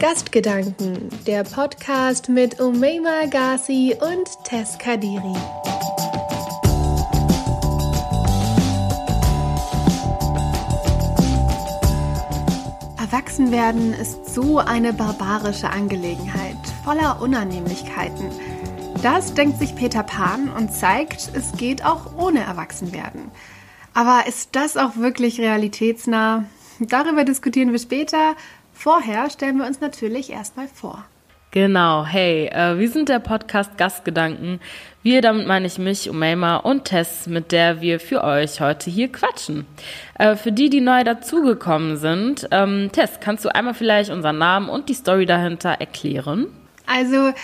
Gastgedanken, der Podcast mit Umeima Ghazi und Tess Kadiri. Erwachsenwerden ist so eine barbarische Angelegenheit, voller Unannehmlichkeiten. Das denkt sich Peter Pan und zeigt, es geht auch ohne Erwachsenwerden. Aber ist das auch wirklich realitätsnah? Darüber diskutieren wir später. Vorher stellen wir uns natürlich erstmal vor. Genau, hey, äh, wir sind der Podcast Gastgedanken. Wir, damit meine ich mich, Umeima und Tess, mit der wir für euch heute hier quatschen. Äh, für die, die neu dazugekommen sind, ähm, Tess, kannst du einmal vielleicht unseren Namen und die Story dahinter erklären? Also,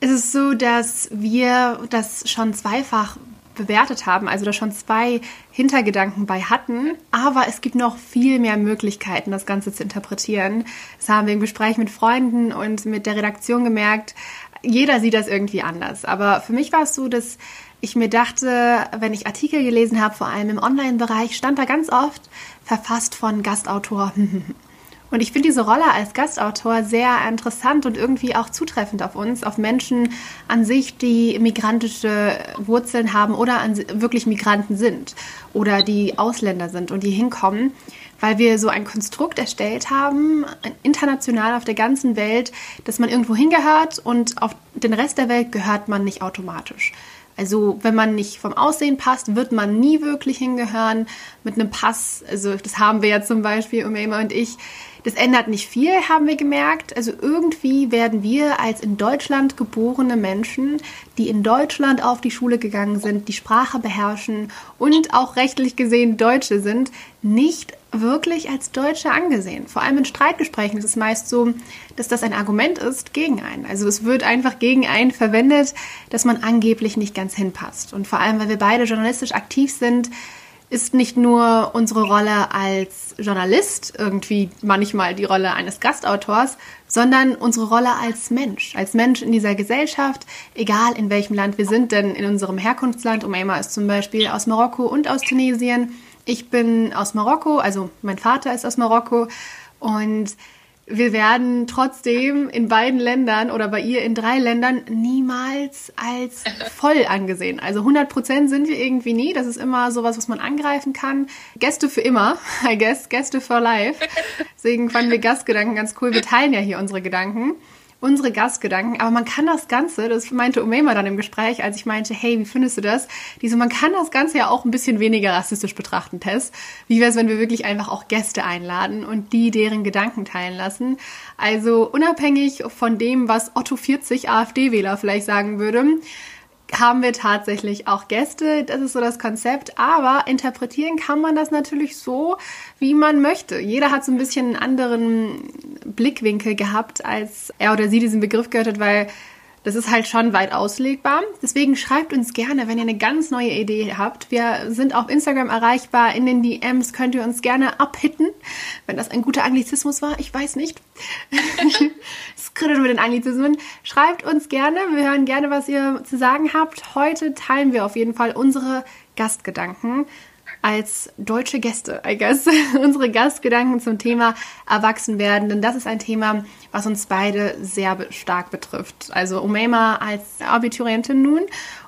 es ist so, dass wir das schon zweifach bewertet haben, also da schon zwei Hintergedanken bei hatten. Aber es gibt noch viel mehr Möglichkeiten, das Ganze zu interpretieren. Das haben wir im Gespräch mit Freunden und mit der Redaktion gemerkt. Jeder sieht das irgendwie anders. Aber für mich war es so, dass ich mir dachte, wenn ich Artikel gelesen habe, vor allem im Online-Bereich, stand da ganz oft verfasst von Gastautor Und ich finde diese Rolle als Gastautor sehr interessant und irgendwie auch zutreffend auf uns, auf Menschen an sich, die migrantische Wurzeln haben oder an, wirklich Migranten sind oder die Ausländer sind und die hinkommen, weil wir so ein Konstrukt erstellt haben, international auf der ganzen Welt, dass man irgendwo hingehört und auf den Rest der Welt gehört man nicht automatisch. Also wenn man nicht vom Aussehen passt, wird man nie wirklich hingehören. Mit einem Pass, also das haben wir ja zum Beispiel, Umeima und ich, das ändert nicht viel, haben wir gemerkt. Also irgendwie werden wir als in Deutschland geborene Menschen, die in Deutschland auf die Schule gegangen sind, die Sprache beherrschen und auch rechtlich gesehen Deutsche sind, nicht wirklich als Deutsche angesehen. Vor allem in Streitgesprächen ist es meist so, dass das ein Argument ist gegen einen. Also es wird einfach gegen einen verwendet, dass man angeblich nicht ganz hinpasst. Und vor allem, weil wir beide journalistisch aktiv sind, ist nicht nur unsere Rolle als Journalist irgendwie manchmal die Rolle eines Gastautors, sondern unsere Rolle als Mensch, als Mensch in dieser Gesellschaft, egal in welchem Land wir sind, denn in unserem Herkunftsland, Umayma ist zum Beispiel aus Marokko und aus Tunesien, ich bin aus Marokko, also mein Vater ist aus Marokko und wir werden trotzdem in beiden Ländern oder bei ihr in drei Ländern niemals als voll angesehen. Also 100 Prozent sind wir irgendwie nie. Das ist immer sowas, was man angreifen kann. Gäste für immer, I guess, Gäste for life. Deswegen fanden wir Gastgedanken ganz cool. Wir teilen ja hier unsere Gedanken unsere Gastgedanken. Aber man kann das Ganze, das meinte Umema dann im Gespräch, als ich meinte, hey, wie findest du das? Die so, man kann das Ganze ja auch ein bisschen weniger rassistisch betrachten, Tess. Wie wäre es, wenn wir wirklich einfach auch Gäste einladen und die deren Gedanken teilen lassen? Also unabhängig von dem, was Otto 40 AfD-Wähler vielleicht sagen würde, haben wir tatsächlich auch Gäste. Das ist so das Konzept. Aber interpretieren kann man das natürlich so, wie man möchte. Jeder hat so ein bisschen einen anderen Blickwinkel gehabt, als er oder sie diesen Begriff gehört hat, weil das ist halt schon weit auslegbar. Deswegen schreibt uns gerne, wenn ihr eine ganz neue Idee habt. Wir sind auf Instagram erreichbar. In den DMs könnt ihr uns gerne abhitten, wenn das ein guter Anglizismus war. Ich weiß nicht. Kritisch mit den Anglizismen. Schreibt uns gerne. Wir hören gerne, was ihr zu sagen habt. Heute teilen wir auf jeden Fall unsere Gastgedanken als deutsche Gäste, I guess, unsere Gastgedanken zum Thema Erwachsenwerden, denn das ist ein Thema, was uns beide sehr stark betrifft. Also Umeima als Abiturientin nun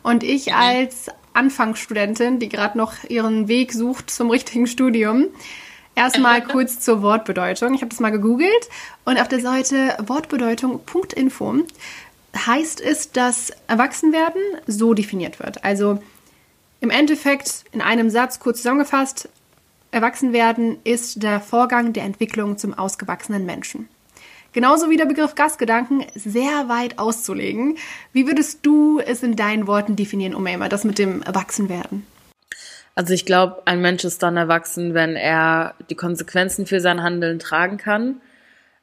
und ich mhm. als Anfangsstudentin, die gerade noch ihren Weg sucht zum richtigen Studium. Erstmal kurz zur Wortbedeutung. Ich habe das mal gegoogelt und auf der Seite Wortbedeutung.info heißt es, dass Erwachsenwerden so definiert wird. Also im Endeffekt, in einem Satz kurz zusammengefasst, Erwachsenwerden ist der Vorgang der Entwicklung zum ausgewachsenen Menschen. Genauso wie der Begriff Gastgedanken sehr weit auszulegen. Wie würdest du es in deinen Worten definieren, Umeima, das mit dem Erwachsenwerden? Also ich glaube, ein Mensch ist dann erwachsen, wenn er die Konsequenzen für sein Handeln tragen kann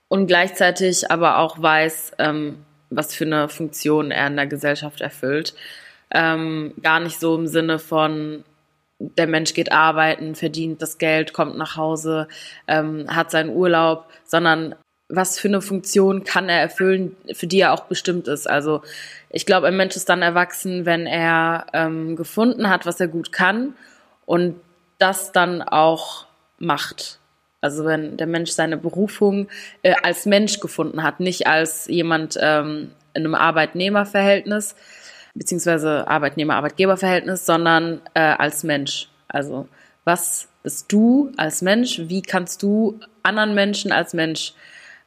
und gleichzeitig aber auch weiß, ähm, was für eine Funktion er in der Gesellschaft erfüllt. Ähm, gar nicht so im Sinne von, der Mensch geht arbeiten, verdient das Geld, kommt nach Hause, ähm, hat seinen Urlaub, sondern was für eine Funktion kann er erfüllen, für die er auch bestimmt ist. Also ich glaube, ein Mensch ist dann erwachsen, wenn er ähm, gefunden hat, was er gut kann und das dann auch macht. Also wenn der Mensch seine Berufung äh, als Mensch gefunden hat, nicht als jemand ähm, in einem Arbeitnehmerverhältnis, beziehungsweise Arbeitnehmer-Arbeitgeber-Verhältnis, sondern äh, als Mensch. Also was bist du als Mensch? Wie kannst du anderen Menschen als Mensch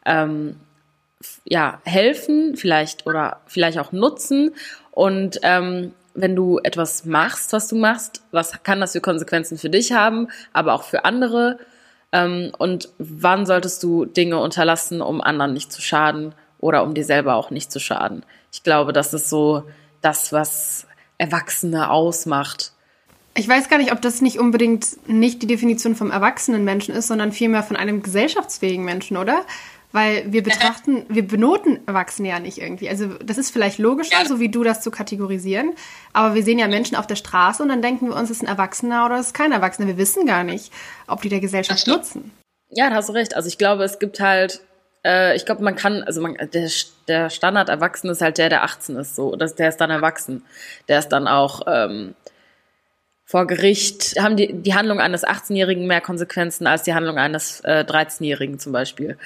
ähm, ja, helfen, vielleicht oder vielleicht auch nutzen? Und ähm, wenn du etwas machst, was du machst, was kann das für Konsequenzen für dich haben, aber auch für andere? Ähm, und wann solltest du Dinge unterlassen, um anderen nicht zu schaden oder um dir selber auch nicht zu schaden? Ich glaube, das ist so das, was Erwachsene ausmacht. Ich weiß gar nicht, ob das nicht unbedingt nicht die Definition vom erwachsenen Menschen ist, sondern vielmehr von einem gesellschaftsfähigen Menschen, oder? Weil wir betrachten, wir benoten Erwachsene ja nicht irgendwie. Also das ist vielleicht logischer, so wie du das zu kategorisieren. Aber wir sehen ja Menschen auf der Straße und dann denken wir uns, ist ein Erwachsener oder ist kein Erwachsener. Wir wissen gar nicht, ob die der Gesellschaft nutzen. Ja, da hast du recht. Also ich glaube, es gibt halt, äh, ich glaube, man kann, also man, der, der Standard Erwachsene ist halt der, der 18 ist, so. Das, der ist dann erwachsen. Der ist dann auch ähm, vor Gericht, haben die, die Handlung eines 18-Jährigen mehr Konsequenzen als die Handlung eines äh, 13-Jährigen zum Beispiel.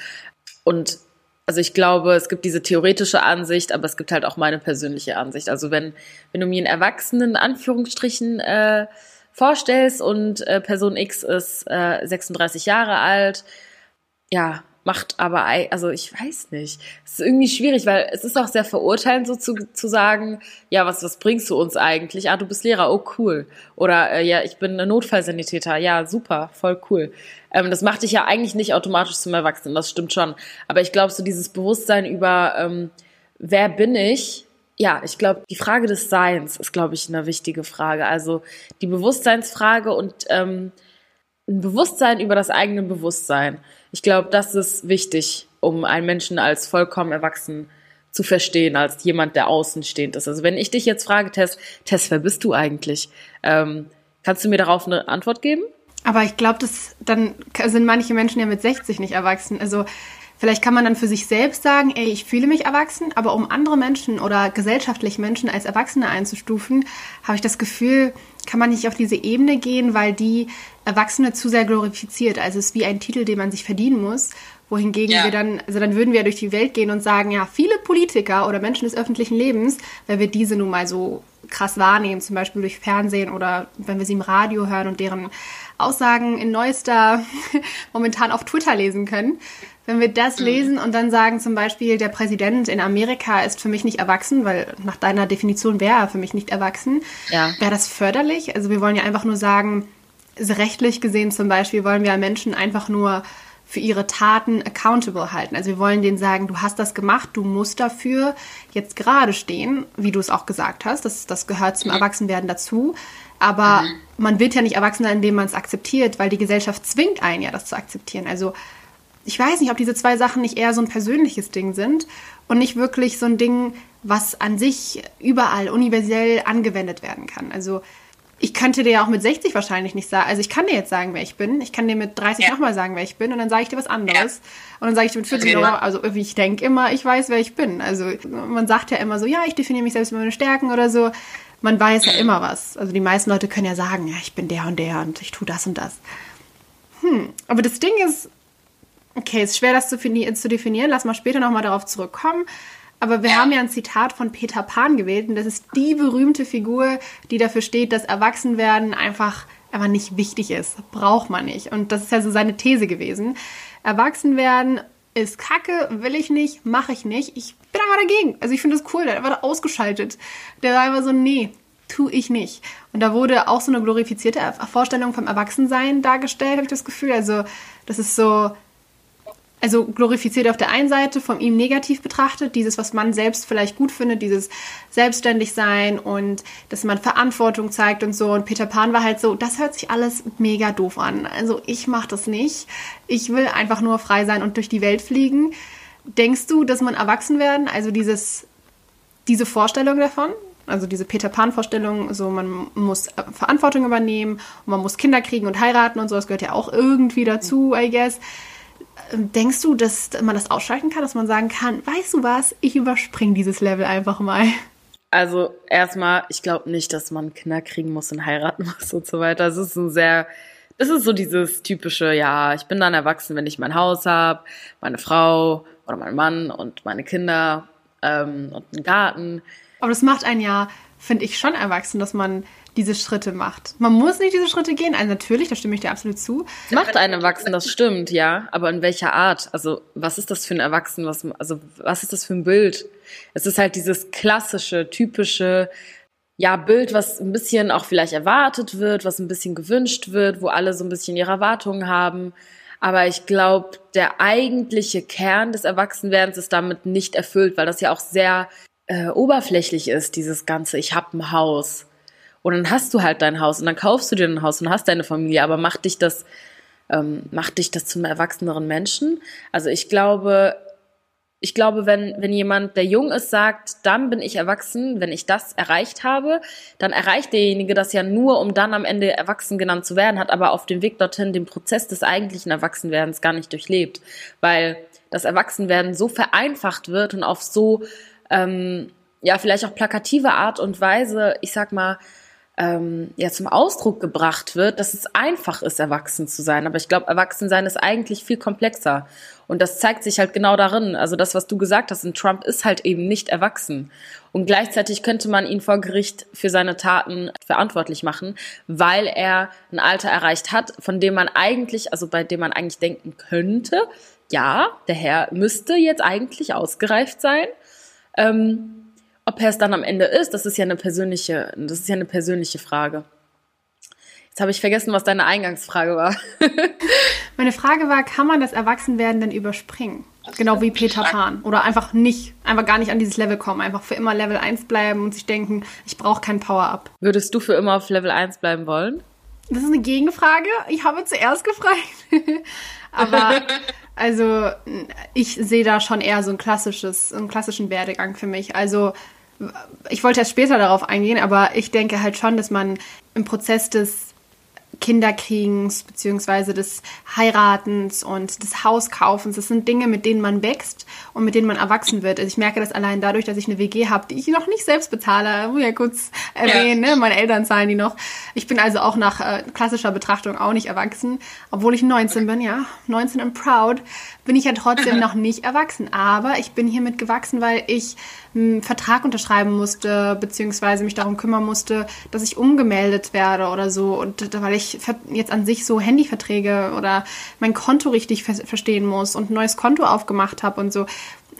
Und also ich glaube, es gibt diese theoretische Ansicht, aber es gibt halt auch meine persönliche Ansicht. Also wenn, wenn du mir einen Erwachsenen in Anführungsstrichen äh, vorstellst und äh, Person X ist äh, 36 Jahre alt, ja, macht aber, also ich weiß nicht. Es ist irgendwie schwierig, weil es ist auch sehr verurteilend, so zu, zu sagen, ja, was, was bringst du uns eigentlich? Ah, du bist Lehrer, oh cool. Oder äh, ja, ich bin ein Notfallsanitäter, ja, super, voll cool. Ähm, das macht dich ja eigentlich nicht automatisch zum Erwachsenen, das stimmt schon. Aber ich glaube, so dieses Bewusstsein über, ähm, wer bin ich, ja, ich glaube, die Frage des Seins ist, glaube ich, eine wichtige Frage. Also die Bewusstseinsfrage und ähm, ein Bewusstsein über das eigene Bewusstsein. Ich glaube, das ist wichtig, um einen Menschen als vollkommen erwachsen zu verstehen, als jemand, der außenstehend ist. Also wenn ich dich jetzt frage, Tess, Tess, wer bist du eigentlich? Ähm, kannst du mir darauf eine Antwort geben? Aber ich glaube, dann sind manche Menschen ja mit 60 nicht erwachsen. Also Vielleicht kann man dann für sich selbst sagen, ey, ich fühle mich erwachsen, aber um andere Menschen oder gesellschaftlich Menschen als Erwachsene einzustufen, habe ich das Gefühl, kann man nicht auf diese Ebene gehen, weil die Erwachsene zu sehr glorifiziert. Also es ist wie ein Titel, den man sich verdienen muss. Wohingegen ja. wir dann, also dann würden wir durch die Welt gehen und sagen, ja, viele Politiker oder Menschen des öffentlichen Lebens, weil wir diese nun mal so krass wahrnehmen, zum Beispiel durch Fernsehen oder wenn wir sie im Radio hören und deren Aussagen in neuester, momentan auf Twitter lesen können, wenn wir das mhm. lesen und dann sagen zum Beispiel, der Präsident in Amerika ist für mich nicht erwachsen, weil nach deiner Definition wäre er für mich nicht erwachsen, ja. wäre das förderlich? Also wir wollen ja einfach nur sagen, rechtlich gesehen zum Beispiel wollen wir Menschen einfach nur für ihre Taten accountable halten. Also wir wollen denen sagen, du hast das gemacht, du musst dafür jetzt gerade stehen, wie du es auch gesagt hast. Das, das gehört zum mhm. Erwachsenwerden dazu. Aber mhm. man wird ja nicht erwachsener, indem man es akzeptiert, weil die Gesellschaft zwingt einen ja, das zu akzeptieren. Also ich weiß nicht, ob diese zwei Sachen nicht eher so ein persönliches Ding sind und nicht wirklich so ein Ding, was an sich überall universell angewendet werden kann. Also ich könnte dir ja auch mit 60 wahrscheinlich nicht sagen. Also ich kann dir jetzt sagen, wer ich bin. Ich kann dir mit 30 ja. nochmal sagen, wer ich bin. Und dann sage ich dir was anderes. Ja. Und dann sage ich dir mit 40 okay. nochmal, also ich denke immer, ich weiß, wer ich bin. Also man sagt ja immer so, ja, ich definiere mich selbst über meine Stärken oder so. Man weiß ja immer was. Also die meisten Leute können ja sagen, ja, ich bin der und der und ich tue das und das. Hm, aber das Ding ist, Okay, ist schwer, das zu, zu definieren. Lass mal später nochmal darauf zurückkommen. Aber wir haben ja ein Zitat von Peter Pan gewählt und das ist die berühmte Figur, die dafür steht, dass Erwachsenwerden einfach, einfach nicht wichtig ist. Braucht man nicht. Und das ist ja so seine These gewesen. Erwachsenwerden ist kacke, will ich nicht, mache ich nicht. Ich bin aber dagegen. Also ich finde das cool, der hat einfach ausgeschaltet. Der war einfach so, nee, tu ich nicht. Und da wurde auch so eine glorifizierte Vorstellung vom Erwachsensein dargestellt, habe ich das Gefühl. Also das ist so, also glorifiziert auf der einen Seite, von ihm negativ betrachtet, dieses, was man selbst vielleicht gut findet, dieses selbstständig sein und dass man Verantwortung zeigt und so. Und Peter Pan war halt so, das hört sich alles mega doof an. Also ich mache das nicht. Ich will einfach nur frei sein und durch die Welt fliegen. Denkst du, dass man erwachsen werden, also dieses, diese Vorstellung davon, also diese Peter Pan-Vorstellung, so man muss Verantwortung übernehmen man muss Kinder kriegen und heiraten und so, das gehört ja auch irgendwie dazu, I guess Denkst du, dass man das ausschalten kann, dass man sagen kann, weißt du was, ich überspringe dieses Level einfach mal? Also erstmal, ich glaube nicht, dass man Kinder kriegen muss und heiraten muss und so weiter. Das ist ein sehr Das ist so dieses typische, ja, ich bin dann erwachsen, wenn ich mein Haus habe, meine Frau oder mein Mann und meine Kinder ähm, und einen Garten. Aber das macht einen ja, finde ich, schon erwachsen, dass man diese Schritte macht. Man muss nicht diese Schritte gehen, also natürlich, da stimme ich dir absolut zu. Macht einen erwachsen, das stimmt, ja. Aber in welcher Art? Also, was ist das für ein Erwachsen? Was, also, was ist das für ein Bild? Es ist halt dieses klassische, typische, ja, Bild, was ein bisschen auch vielleicht erwartet wird, was ein bisschen gewünscht wird, wo alle so ein bisschen ihre Erwartungen haben. Aber ich glaube, der eigentliche Kern des Erwachsenwerdens ist damit nicht erfüllt, weil das ja auch sehr äh, oberflächlich ist, dieses ganze, ich habe ein Haus. Und dann hast du halt dein Haus und dann kaufst du dir ein Haus und hast deine Familie, aber macht dich das, ähm, macht dich das zum erwachseneren Menschen? Also ich glaube, ich glaube, wenn, wenn jemand, der jung ist, sagt, dann bin ich erwachsen, wenn ich das erreicht habe, dann erreicht derjenige das ja nur, um dann am Ende erwachsen genannt zu werden, hat aber auf dem Weg dorthin den Prozess des eigentlichen Erwachsenwerdens gar nicht durchlebt, weil das Erwachsenwerden so vereinfacht wird und auf so, ähm, ja, vielleicht auch plakative Art und Weise, ich sag mal, ähm, ja zum Ausdruck gebracht wird, dass es einfach ist, erwachsen zu sein. Aber ich glaube, Erwachsensein ist eigentlich viel komplexer. Und das zeigt sich halt genau darin. Also das, was du gesagt hast, und Trump ist halt eben nicht erwachsen. Und gleichzeitig könnte man ihn vor Gericht für seine Taten verantwortlich machen, weil er ein Alter erreicht hat, von dem man eigentlich, also bei dem man eigentlich denken könnte, ja, der Herr müsste jetzt eigentlich ausgereift sein. Ähm, ob er es dann am Ende ist, das ist ja eine persönliche, das ist ja eine persönliche Frage. Jetzt habe ich vergessen, was deine Eingangsfrage war. Meine Frage war, kann man das Erwachsenwerden denn überspringen? Genau wie Peter Pan. Oder einfach nicht, einfach gar nicht an dieses Level kommen. Einfach für immer Level 1 bleiben und sich denken, ich brauche kein Power-Up. Würdest du für immer auf Level 1 bleiben wollen? Das ist eine Gegenfrage. Ich habe zuerst gefragt. Aber also ich sehe da schon eher so ein klassisches, einen klassischen Werdegang für mich. Also ich wollte erst später darauf eingehen, aber ich denke halt schon, dass man im Prozess des Kinderkriegens beziehungsweise des Heiratens und des Hauskaufens. Das sind Dinge, mit denen man wächst und mit denen man erwachsen wird. Also ich merke das allein dadurch, dass ich eine WG habe, die ich noch nicht selbst bezahle. Muss ja kurz erwähnen, ja. ne? meine Eltern zahlen die noch. Ich bin also auch nach äh, klassischer Betrachtung auch nicht erwachsen, obwohl ich 19 bin, ja, 19 and proud, bin ich ja trotzdem noch nicht erwachsen. Aber ich bin hiermit gewachsen, weil ich einen Vertrag unterschreiben musste, beziehungsweise mich darum kümmern musste, dass ich umgemeldet werde oder so. Und weil ich jetzt an sich so Handyverträge oder mein Konto richtig ver verstehen muss und ein neues Konto aufgemacht habe und so.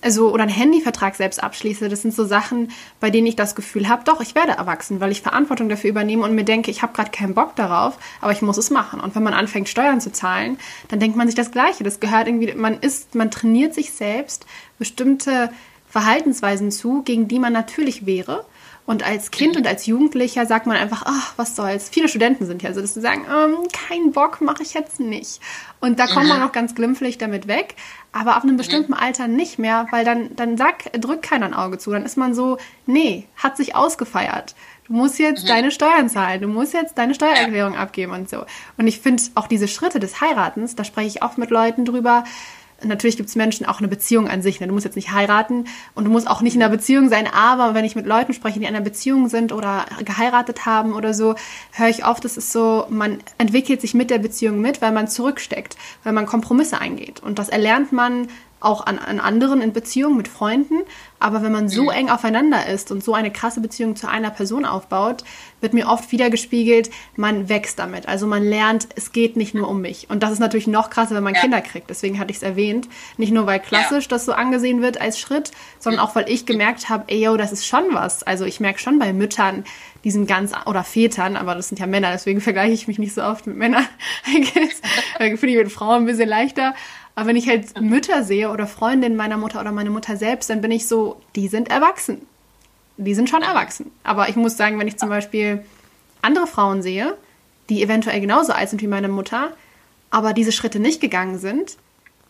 Also, oder einen Handyvertrag selbst abschließe. Das sind so Sachen, bei denen ich das Gefühl habe, doch, ich werde erwachsen, weil ich Verantwortung dafür übernehme und mir denke, ich habe gerade keinen Bock darauf, aber ich muss es machen. Und wenn man anfängt, Steuern zu zahlen, dann denkt man sich das Gleiche. Das gehört irgendwie, man ist, man trainiert sich selbst bestimmte Verhaltensweisen zu, gegen die man natürlich wäre. Und als Kind mhm. und als Jugendlicher sagt man einfach, ach, was soll's. Viele Studenten sind ja so, dass sie sagen, ähm, kein Bock mache ich jetzt nicht. Und da kommt man auch ganz glimpflich damit weg, aber auf einem mhm. bestimmten Alter nicht mehr, weil dann, dann sagt, drückt keiner ein Auge zu. Dann ist man so, nee, hat sich ausgefeiert. Du musst jetzt mhm. deine Steuern zahlen, du musst jetzt deine Steuererklärung abgeben und so. Und ich finde auch diese Schritte des Heiratens, da spreche ich oft mit Leuten drüber, natürlich gibt es Menschen auch eine Beziehung an sich. Ne? Du musst jetzt nicht heiraten und du musst auch nicht in einer Beziehung sein, aber wenn ich mit Leuten spreche, die in einer Beziehung sind oder geheiratet haben oder so, höre ich oft, es ist so, man entwickelt sich mit der Beziehung mit, weil man zurücksteckt, weil man Kompromisse eingeht. Und das erlernt man auch an, an anderen in Beziehungen mit Freunden. Aber wenn man so mhm. eng aufeinander ist und so eine krasse Beziehung zu einer Person aufbaut, wird mir oft wieder gespiegelt, man wächst damit. Also man lernt, es geht nicht nur um mich. Und das ist natürlich noch krasser, wenn man ja. Kinder kriegt. Deswegen hatte ich es erwähnt. Nicht nur, weil klassisch ja. das so angesehen wird als Schritt, sondern auch, weil ich gemerkt habe, ey, yo, das ist schon was. Also ich merke schon bei Müttern, die sind ganz, oder Vätern, aber das sind ja Männer, deswegen vergleiche ich mich nicht so oft mit Männern. Finde ich mit Frauen ein bisschen leichter. Aber wenn ich halt Mütter sehe oder Freundinnen meiner Mutter oder meine Mutter selbst, dann bin ich so, die sind erwachsen. Die sind schon erwachsen. Aber ich muss sagen, wenn ich zum Beispiel andere Frauen sehe, die eventuell genauso alt sind wie meine Mutter, aber diese Schritte nicht gegangen sind,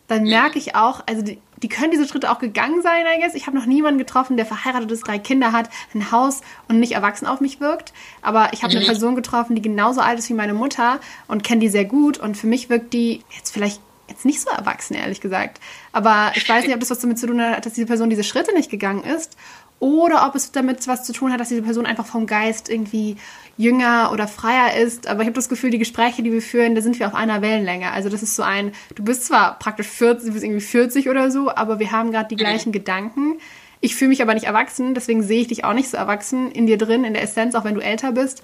dann merke ich auch, also die, die können diese Schritte auch gegangen sein, I guess. Ich habe noch niemanden getroffen, der verheiratet ist, drei Kinder hat, ein Haus und nicht erwachsen auf mich wirkt. Aber ich habe eine mhm. Person getroffen, die genauso alt ist wie meine Mutter und kenne die sehr gut. Und für mich wirkt die jetzt vielleicht jetzt nicht so erwachsen, ehrlich gesagt. Aber ich weiß nicht, ob das was damit zu tun hat, dass diese Person diese Schritte nicht gegangen ist oder ob es damit was zu tun hat, dass diese Person einfach vom Geist irgendwie jünger oder freier ist. Aber ich habe das Gefühl, die Gespräche, die wir führen, da sind wir auf einer Wellenlänge. Also das ist so ein, du bist zwar praktisch 40, du bist irgendwie 40 oder so, aber wir haben gerade die gleichen Gedanken. Ich fühle mich aber nicht erwachsen, deswegen sehe ich dich auch nicht so erwachsen in dir drin, in der Essenz, auch wenn du älter bist,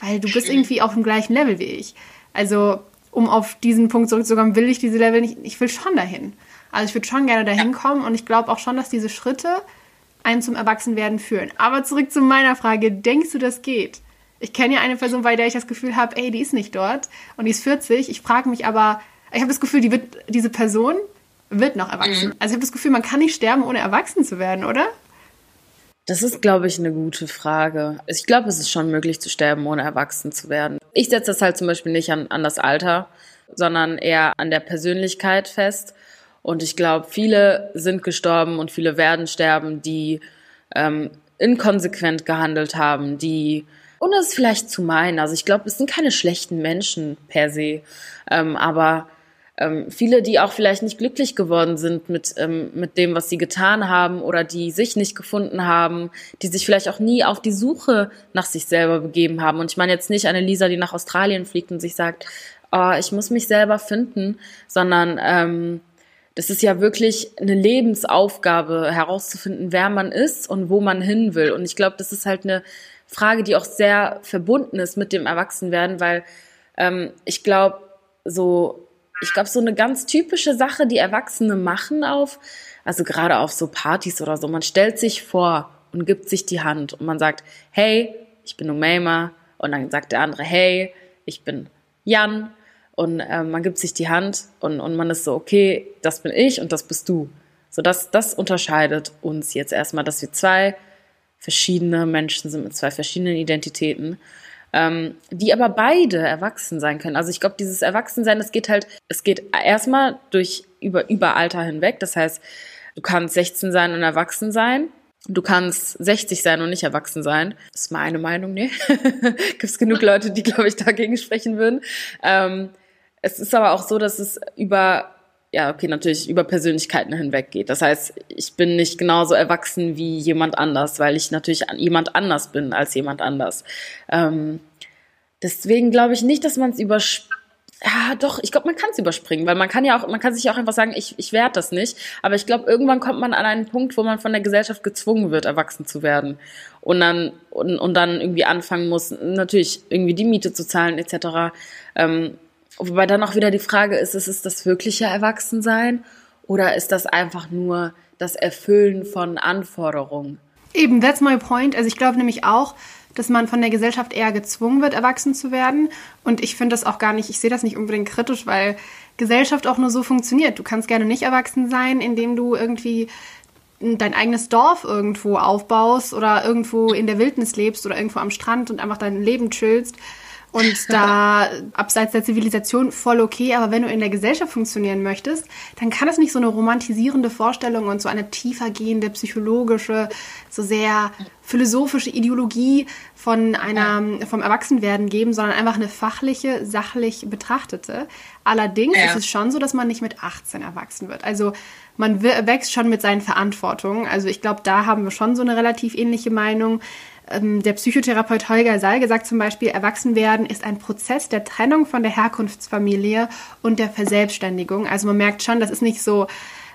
weil du bist irgendwie auf dem gleichen Level wie ich. Also um auf diesen Punkt zurückzukommen, will ich diese Level nicht, ich will schon dahin. Also ich würde schon gerne dahin kommen und ich glaube auch schon, dass diese Schritte einen zum Erwachsenwerden führen. Aber zurück zu meiner Frage, denkst du, das geht? Ich kenne ja eine Person, bei der ich das Gefühl habe, ey, die ist nicht dort und die ist 40. Ich frage mich aber, ich habe das Gefühl, die wird, diese Person wird noch erwachsen. Mhm. Also ich habe das Gefühl, man kann nicht sterben, ohne erwachsen zu werden, oder? Das ist, glaube ich, eine gute Frage. Ich glaube, es ist schon möglich zu sterben, ohne erwachsen zu werden. Ich setze das halt zum Beispiel nicht an, an das Alter, sondern eher an der Persönlichkeit fest. Und ich glaube, viele sind gestorben und viele werden sterben, die ähm, inkonsequent gehandelt haben, die, ohne es vielleicht zu meinen, also ich glaube, es sind keine schlechten Menschen per se, ähm, aber ähm, viele, die auch vielleicht nicht glücklich geworden sind mit, ähm, mit dem, was sie getan haben oder die sich nicht gefunden haben, die sich vielleicht auch nie auf die Suche nach sich selber begeben haben. Und ich meine jetzt nicht eine Lisa, die nach Australien fliegt und sich sagt, oh, ich muss mich selber finden, sondern ähm, das ist ja wirklich eine Lebensaufgabe, herauszufinden, wer man ist und wo man hin will. Und ich glaube, das ist halt eine Frage, die auch sehr verbunden ist mit dem Erwachsenwerden, weil ähm, ich glaube, so ich glaube, so eine ganz typische Sache, die Erwachsene machen auf, also gerade auf so Partys oder so, man stellt sich vor und gibt sich die Hand und man sagt, hey, ich bin Umayma und dann sagt der andere, hey, ich bin Jan. Und äh, man gibt sich die Hand und, und man ist so, okay, das bin ich und das bist du. So, das, das unterscheidet uns jetzt erstmal, dass wir zwei verschiedene Menschen sind mit zwei verschiedenen Identitäten ähm, die aber beide erwachsen sein können. Also ich glaube, dieses Erwachsensein, es geht halt, es geht erstmal durch über, über Alter hinweg. Das heißt, du kannst 16 sein und erwachsen sein. Du kannst 60 sein und nicht erwachsen sein. Das ist meine Meinung, ne? Gibt es genug Leute, die, glaube ich, dagegen sprechen würden. Ähm, es ist aber auch so, dass es über ja, okay, natürlich über Persönlichkeiten hinweg geht. Das heißt, ich bin nicht genauso erwachsen wie jemand anders, weil ich natürlich jemand anders bin als jemand anders. Ähm, deswegen glaube ich nicht, dass man es überspringt. Ja, doch, ich glaube, man kann es überspringen, weil man kann ja auch, man kann sich ja auch einfach sagen, ich, ich werde das nicht. Aber ich glaube, irgendwann kommt man an einen Punkt, wo man von der Gesellschaft gezwungen wird, erwachsen zu werden. Und dann, und, und dann irgendwie anfangen muss, natürlich irgendwie die Miete zu zahlen, etc. Ähm, Wobei dann auch wieder die Frage ist, ist es das wirkliche Erwachsensein oder ist das einfach nur das Erfüllen von Anforderungen? Eben, that's my point. Also ich glaube nämlich auch, dass man von der Gesellschaft eher gezwungen wird, erwachsen zu werden. Und ich finde das auch gar nicht, ich sehe das nicht unbedingt kritisch, weil Gesellschaft auch nur so funktioniert. Du kannst gerne nicht erwachsen sein, indem du irgendwie dein eigenes Dorf irgendwo aufbaust oder irgendwo in der Wildnis lebst oder irgendwo am Strand und einfach dein Leben chillst und da abseits der Zivilisation voll okay, aber wenn du in der Gesellschaft funktionieren möchtest, dann kann es nicht so eine romantisierende Vorstellung und so eine tiefer gehende psychologische, so sehr philosophische Ideologie von einer, vom Erwachsenwerden geben, sondern einfach eine fachliche, sachlich betrachtete. Allerdings ja. ist es schon so, dass man nicht mit 18 erwachsen wird. Also man wächst schon mit seinen Verantwortungen. Also ich glaube, da haben wir schon so eine relativ ähnliche Meinung. Ähm, der Psychotherapeut Holger Salge sagt zum Beispiel, Erwachsenwerden ist ein Prozess der Trennung von der Herkunftsfamilie und der Verselbstständigung. Also man merkt schon, das ist nicht so,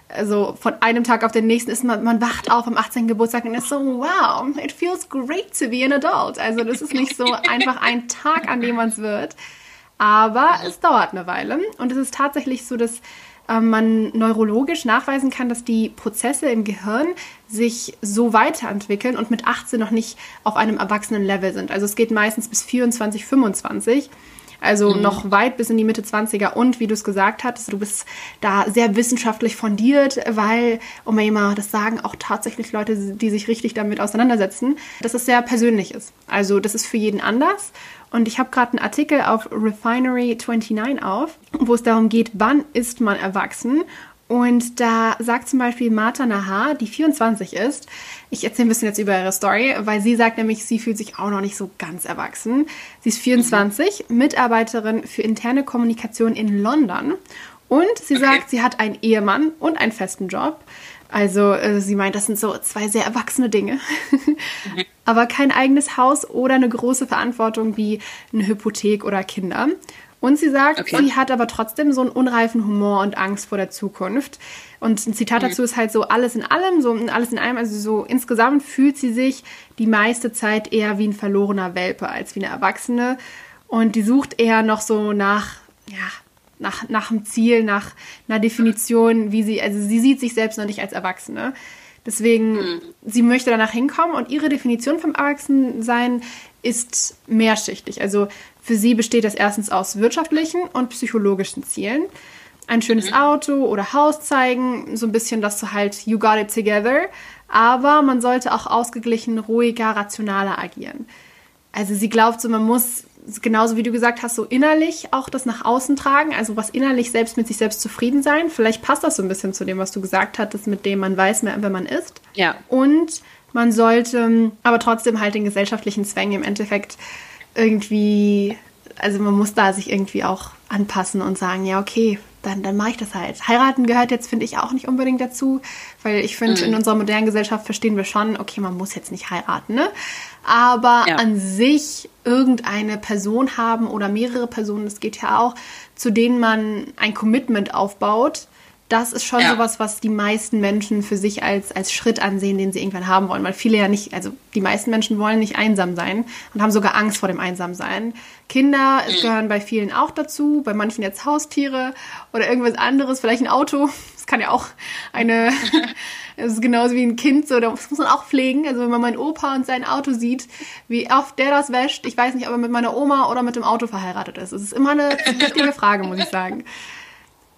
also von einem Tag auf den nächsten ist man, man wacht auf am 18. Geburtstag und ist so, wow, it feels great to be an adult. Also das ist nicht so einfach ein Tag, an dem man es wird. Aber es dauert eine Weile. Und es ist tatsächlich so, dass man neurologisch nachweisen kann, dass die Prozesse im Gehirn sich so weiterentwickeln und mit 18 noch nicht auf einem erwachsenen Level sind. Also es geht meistens bis 24, 25. Also mhm. noch weit bis in die Mitte 20er. Und wie du es gesagt hattest, du bist da sehr wissenschaftlich fundiert, weil, oh mal, das sagen auch tatsächlich Leute, die sich richtig damit auseinandersetzen, dass es sehr persönlich ist. Also das ist für jeden anders. Und ich habe gerade einen Artikel auf Refinery29 auf, wo es darum geht, wann ist man erwachsen. Und da sagt zum Beispiel Martha Nahar, die 24 ist, ich erzähle ein bisschen jetzt über ihre Story, weil sie sagt nämlich, sie fühlt sich auch noch nicht so ganz erwachsen. Sie ist 24, mhm. Mitarbeiterin für interne Kommunikation in London. Und sie okay. sagt, sie hat einen Ehemann und einen festen Job. Also äh, sie meint, das sind so zwei sehr erwachsene Dinge. Aber kein eigenes Haus oder eine große Verantwortung wie eine Hypothek oder Kinder. Und sie sagt, okay. sie hat aber trotzdem so einen unreifen Humor und Angst vor der Zukunft. Und ein Zitat mhm. dazu ist halt so alles in allem, so alles in allem, also so insgesamt fühlt sie sich die meiste Zeit eher wie ein verlorener Welpe als wie eine Erwachsene. Und die sucht eher noch so nach, ja, nach, nach einem Ziel, nach einer Definition, wie sie, also sie sieht sich selbst noch nicht als Erwachsene. Deswegen, mhm. sie möchte danach hinkommen und ihre Definition vom Erwachsensein ist mehrschichtig. Also für sie besteht das erstens aus wirtschaftlichen und psychologischen Zielen. Ein schönes mhm. Auto oder Haus zeigen, so ein bisschen das so halt, you got it together. Aber man sollte auch ausgeglichen, ruhiger, rationaler agieren. Also sie glaubt so, man muss genauso wie du gesagt hast, so innerlich auch das nach außen tragen, also was innerlich selbst mit sich selbst zufrieden sein. Vielleicht passt das so ein bisschen zu dem, was du gesagt hattest, mit dem man weiß, wer man ist. Ja. Und man sollte aber trotzdem halt den gesellschaftlichen Zwängen im Endeffekt irgendwie, also man muss da sich irgendwie auch anpassen und sagen, ja, okay, dann, dann mache ich das halt. Heiraten gehört jetzt, finde ich, auch nicht unbedingt dazu, weil ich finde, mhm. in unserer modernen Gesellschaft verstehen wir schon, okay, man muss jetzt nicht heiraten, ne? Aber ja. an sich irgendeine Person haben oder mehrere Personen, das geht ja auch, zu denen man ein Commitment aufbaut, das ist schon ja. sowas, was die meisten Menschen für sich als, als Schritt ansehen, den sie irgendwann haben wollen. Weil viele ja nicht, also die meisten Menschen wollen nicht einsam sein und haben sogar Angst vor dem Einsamsein. Kinder mhm. gehören bei vielen auch dazu, bei manchen jetzt Haustiere oder irgendwas anderes, vielleicht ein Auto. Das kann ja auch eine, es ist genauso wie ein Kind, so, das muss man auch pflegen. Also wenn man meinen Opa und sein Auto sieht, wie oft der das wäscht, ich weiß nicht, ob er mit meiner Oma oder mit dem Auto verheiratet ist. Es ist immer eine wichtige Frage, muss ich sagen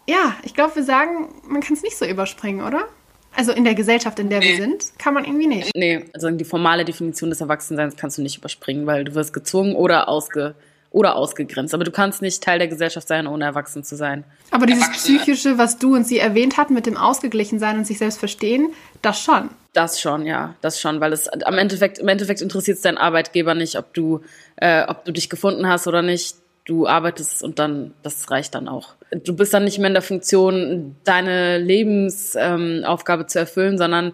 ja, ich glaube, wir sagen, man kann es nicht so überspringen, oder? Also in der Gesellschaft, in der nee. wir sind, kann man irgendwie nicht. Nee, also die formale Definition des Erwachsenseins kannst du nicht überspringen, weil du wirst gezwungen oder ausge oder ausgegrenzt. Aber du kannst nicht Teil der Gesellschaft sein, ohne erwachsen zu sein. Aber dieses Psychische, was du und sie erwähnt hatten, mit dem Ausgeglichensein und sich selbst verstehen, das schon. Das schon, ja, das schon, weil es am Endeffekt, im Endeffekt interessiert es deinen Arbeitgeber nicht, ob du, äh, ob du dich gefunden hast oder nicht du arbeitest und dann, das reicht dann auch. Du bist dann nicht mehr in der Funktion, deine Lebensaufgabe ähm, zu erfüllen, sondern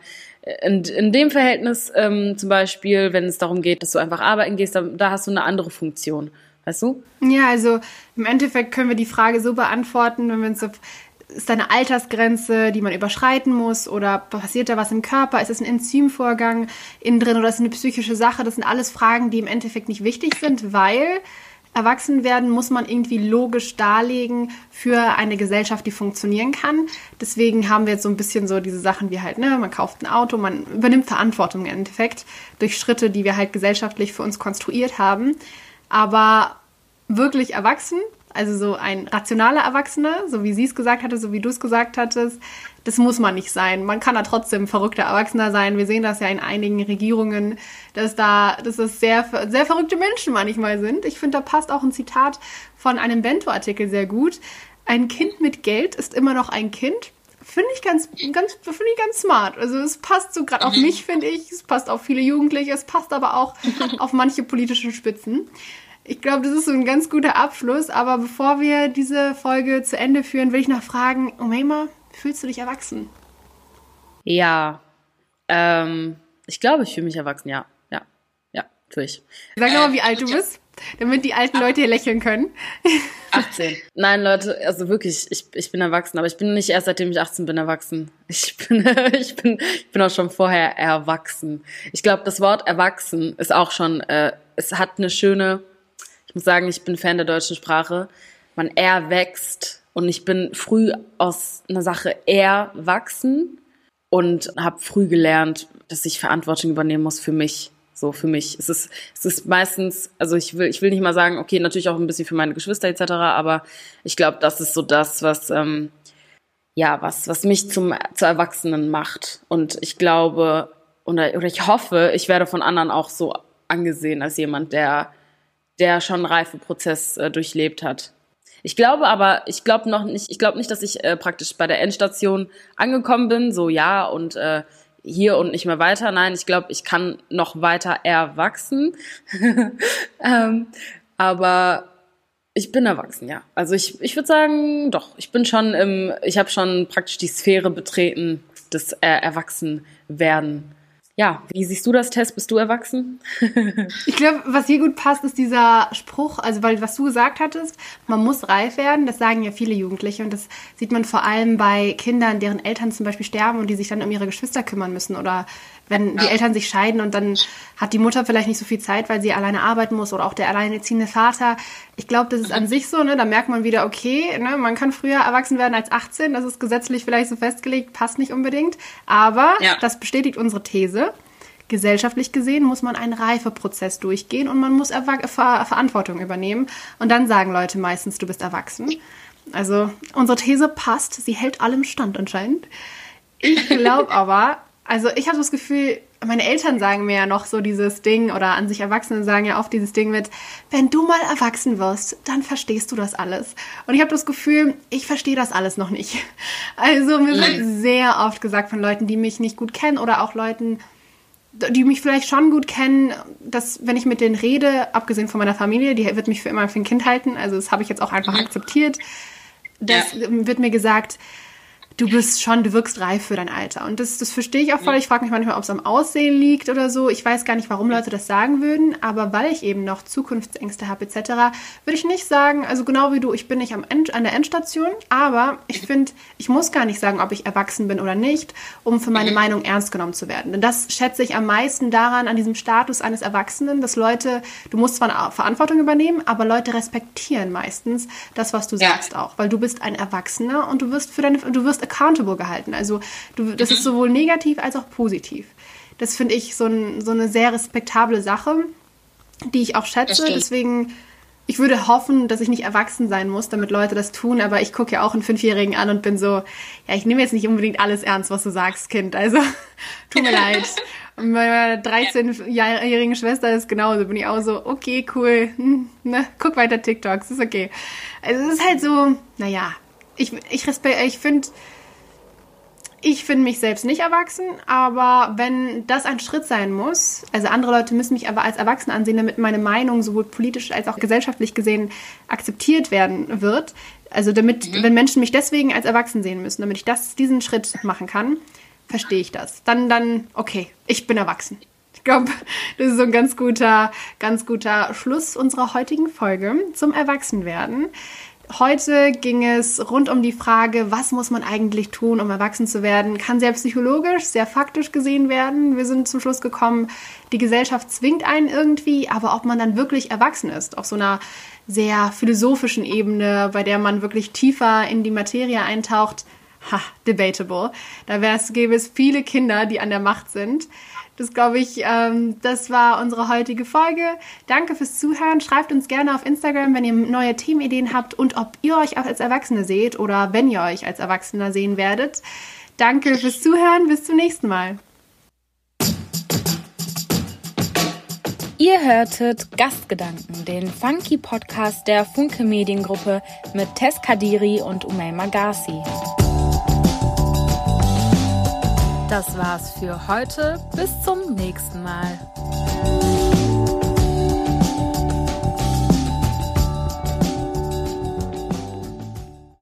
in, in dem Verhältnis ähm, zum Beispiel, wenn es darum geht, dass du einfach arbeiten gehst, da, da hast du eine andere Funktion. Weißt du? Ja, also im Endeffekt können wir die Frage so beantworten, wenn wir uns auf ist da eine Altersgrenze, die man überschreiten muss? Oder passiert da was im Körper? Ist es ein Enzymvorgang innen drin oder ist es eine psychische Sache? Das sind alles Fragen, die im Endeffekt nicht wichtig sind, weil erwachsen werden muss man irgendwie logisch darlegen für eine Gesellschaft, die funktionieren kann. Deswegen haben wir jetzt so ein bisschen so diese Sachen wie halt, ne, man kauft ein Auto, man übernimmt Verantwortung im Endeffekt durch Schritte, die wir halt gesellschaftlich für uns konstruiert haben. Aber wirklich erwachsen also so ein rationaler Erwachsener, so wie sie es gesagt hatte, so wie du es gesagt hattest, das muss man nicht sein. Man kann da trotzdem verrückter Erwachsener sein. Wir sehen das ja in einigen Regierungen, dass da, dass es sehr, sehr verrückte Menschen manchmal sind. Ich finde, da passt auch ein Zitat von einem Bento-Artikel sehr gut. Ein Kind mit Geld ist immer noch ein Kind. Finde ich ganz, ganz, finde ich ganz smart. Also es passt so gerade auf mich, finde ich. Es passt auf viele Jugendliche. Es passt aber auch auf manche politische Spitzen. Ich glaube, das ist so ein ganz guter Abschluss. Aber bevor wir diese Folge zu Ende führen, will ich noch fragen, Omeima, fühlst du dich erwachsen? Ja. Ähm, ich glaube, ich fühle mich erwachsen, ja. Ja. Ja, tue ich. Sag mal, wie alt du bist, damit die alten Leute hier lächeln können. 18. Nein, Leute, also wirklich, ich, ich bin erwachsen, aber ich bin nicht erst seitdem ich 18 bin erwachsen. Ich bin, ich bin, ich bin auch schon vorher erwachsen. Ich glaube, das Wort erwachsen ist auch schon, äh, es hat eine schöne muss sagen, ich bin Fan der deutschen Sprache. Man erwächst und ich bin früh aus einer Sache erwachsen und habe früh gelernt, dass ich Verantwortung übernehmen muss für mich. So für mich. Es ist, es ist meistens, also ich will, ich will nicht mal sagen, okay, natürlich auch ein bisschen für meine Geschwister etc., aber ich glaube, das ist so das, was ähm, ja, was, was mich zum zu Erwachsenen macht. Und ich glaube, oder, oder ich hoffe, ich werde von anderen auch so angesehen als jemand, der der schon einen Reifeprozess äh, durchlebt hat. Ich glaube aber, ich glaube noch nicht, ich glaube nicht, dass ich äh, praktisch bei der Endstation angekommen bin, so ja und äh, hier und nicht mehr weiter. Nein, ich glaube, ich kann noch weiter erwachsen. ähm, aber ich bin erwachsen, ja. Also ich, ich würde sagen, doch, ich bin schon im, ich habe schon praktisch die Sphäre betreten, des, äh, Erwachsenwerden. Ja, wie siehst du das, Tess? Bist du erwachsen? ich glaube, was hier gut passt, ist dieser Spruch, also weil was du gesagt hattest, man muss reif werden, das sagen ja viele Jugendliche und das sieht man vor allem bei Kindern, deren Eltern zum Beispiel sterben und die sich dann um ihre Geschwister kümmern müssen oder wenn die Eltern sich scheiden und dann hat die Mutter vielleicht nicht so viel Zeit, weil sie alleine arbeiten muss oder auch der alleinerziehende Vater. Ich glaube, das ist an sich so, ne? Da merkt man wieder, okay, ne, man kann früher erwachsen werden als 18, das ist gesetzlich vielleicht so festgelegt, passt nicht unbedingt. Aber ja. das bestätigt unsere These. Gesellschaftlich gesehen muss man einen Reifeprozess durchgehen und man muss Ver Ver Verantwortung übernehmen. Und dann sagen Leute meistens, du bist erwachsen. Also unsere These passt, sie hält allem Stand anscheinend. Ich glaube aber, also ich habe das Gefühl, meine Eltern sagen mir ja noch so dieses Ding oder an sich Erwachsene sagen ja oft dieses Ding mit, wenn du mal erwachsen wirst, dann verstehst du das alles. Und ich habe das Gefühl, ich verstehe das alles noch nicht. Also mir wird sehr oft gesagt von Leuten, die mich nicht gut kennen oder auch Leuten, die mich vielleicht schon gut kennen, dass wenn ich mit denen rede, abgesehen von meiner Familie, die wird mich für immer für ein Kind halten, also das habe ich jetzt auch einfach mhm. akzeptiert, das ja. wird mir gesagt, du bist schon, du wirkst reif für dein Alter. Und das, das verstehe ich auch voll. Ich frage mich manchmal, ob es am Aussehen liegt oder so. Ich weiß gar nicht, warum Leute das sagen würden, aber weil ich eben noch Zukunftsängste habe etc., würde ich nicht sagen, also genau wie du, ich bin nicht am End, an der Endstation, aber ich finde, ich muss gar nicht sagen, ob ich erwachsen bin oder nicht, um für meine Meinung ernst genommen zu werden. Denn das schätze ich am meisten daran, an diesem Status eines Erwachsenen, dass Leute, du musst zwar Verantwortung übernehmen, aber Leute respektieren meistens das, was du ja. sagst auch, weil du bist ein Erwachsener und du wirst für deine, du wirst accountable gehalten. Also du, das ist sowohl negativ als auch positiv. Das finde ich so, ein, so eine sehr respektable Sache, die ich auch schätze. Deswegen, ich würde hoffen, dass ich nicht erwachsen sein muss, damit Leute das tun. Aber ich gucke ja auch einen Fünfjährigen an und bin so, ja, ich nehme jetzt nicht unbedingt alles ernst, was du sagst, Kind. Also, tut mir leid. Und meine 13-jährige Schwester ist genauso. Bin ich auch so, okay, cool. Hm, ne, guck weiter TikToks, ist okay. Also, es ist halt so, naja, ich, ich, ich finde, ich finde mich selbst nicht erwachsen, aber wenn das ein Schritt sein muss, also andere Leute müssen mich aber als erwachsen ansehen, damit meine Meinung sowohl politisch als auch gesellschaftlich gesehen akzeptiert werden wird, also damit, mhm. wenn Menschen mich deswegen als erwachsen sehen müssen, damit ich das, diesen Schritt machen kann, verstehe ich das. Dann, dann, okay, ich bin erwachsen. Ich glaube, das ist so ein ganz guter, ganz guter Schluss unserer heutigen Folge zum Erwachsenwerden. Heute ging es rund um die Frage, was muss man eigentlich tun, um erwachsen zu werden? Kann sehr psychologisch, sehr faktisch gesehen werden. Wir sind zum Schluss gekommen, die Gesellschaft zwingt einen irgendwie, aber ob man dann wirklich erwachsen ist, auf so einer sehr philosophischen Ebene, bei der man wirklich tiefer in die Materie eintaucht, ha, debatable. Da gäbe es viele Kinder, die an der Macht sind. Das glaube ich, ähm, das war unsere heutige Folge. Danke fürs Zuhören. Schreibt uns gerne auf Instagram, wenn ihr neue Themenideen habt und ob ihr euch auch als Erwachsene seht oder wenn ihr euch als Erwachsener sehen werdet. Danke fürs Zuhören. Bis zum nächsten Mal. Ihr hörtet Gastgedanken, den funky Podcast der Funke Mediengruppe mit Tess Kadiri und Umay Magasi. Das war's für heute. Bis zum nächsten Mal.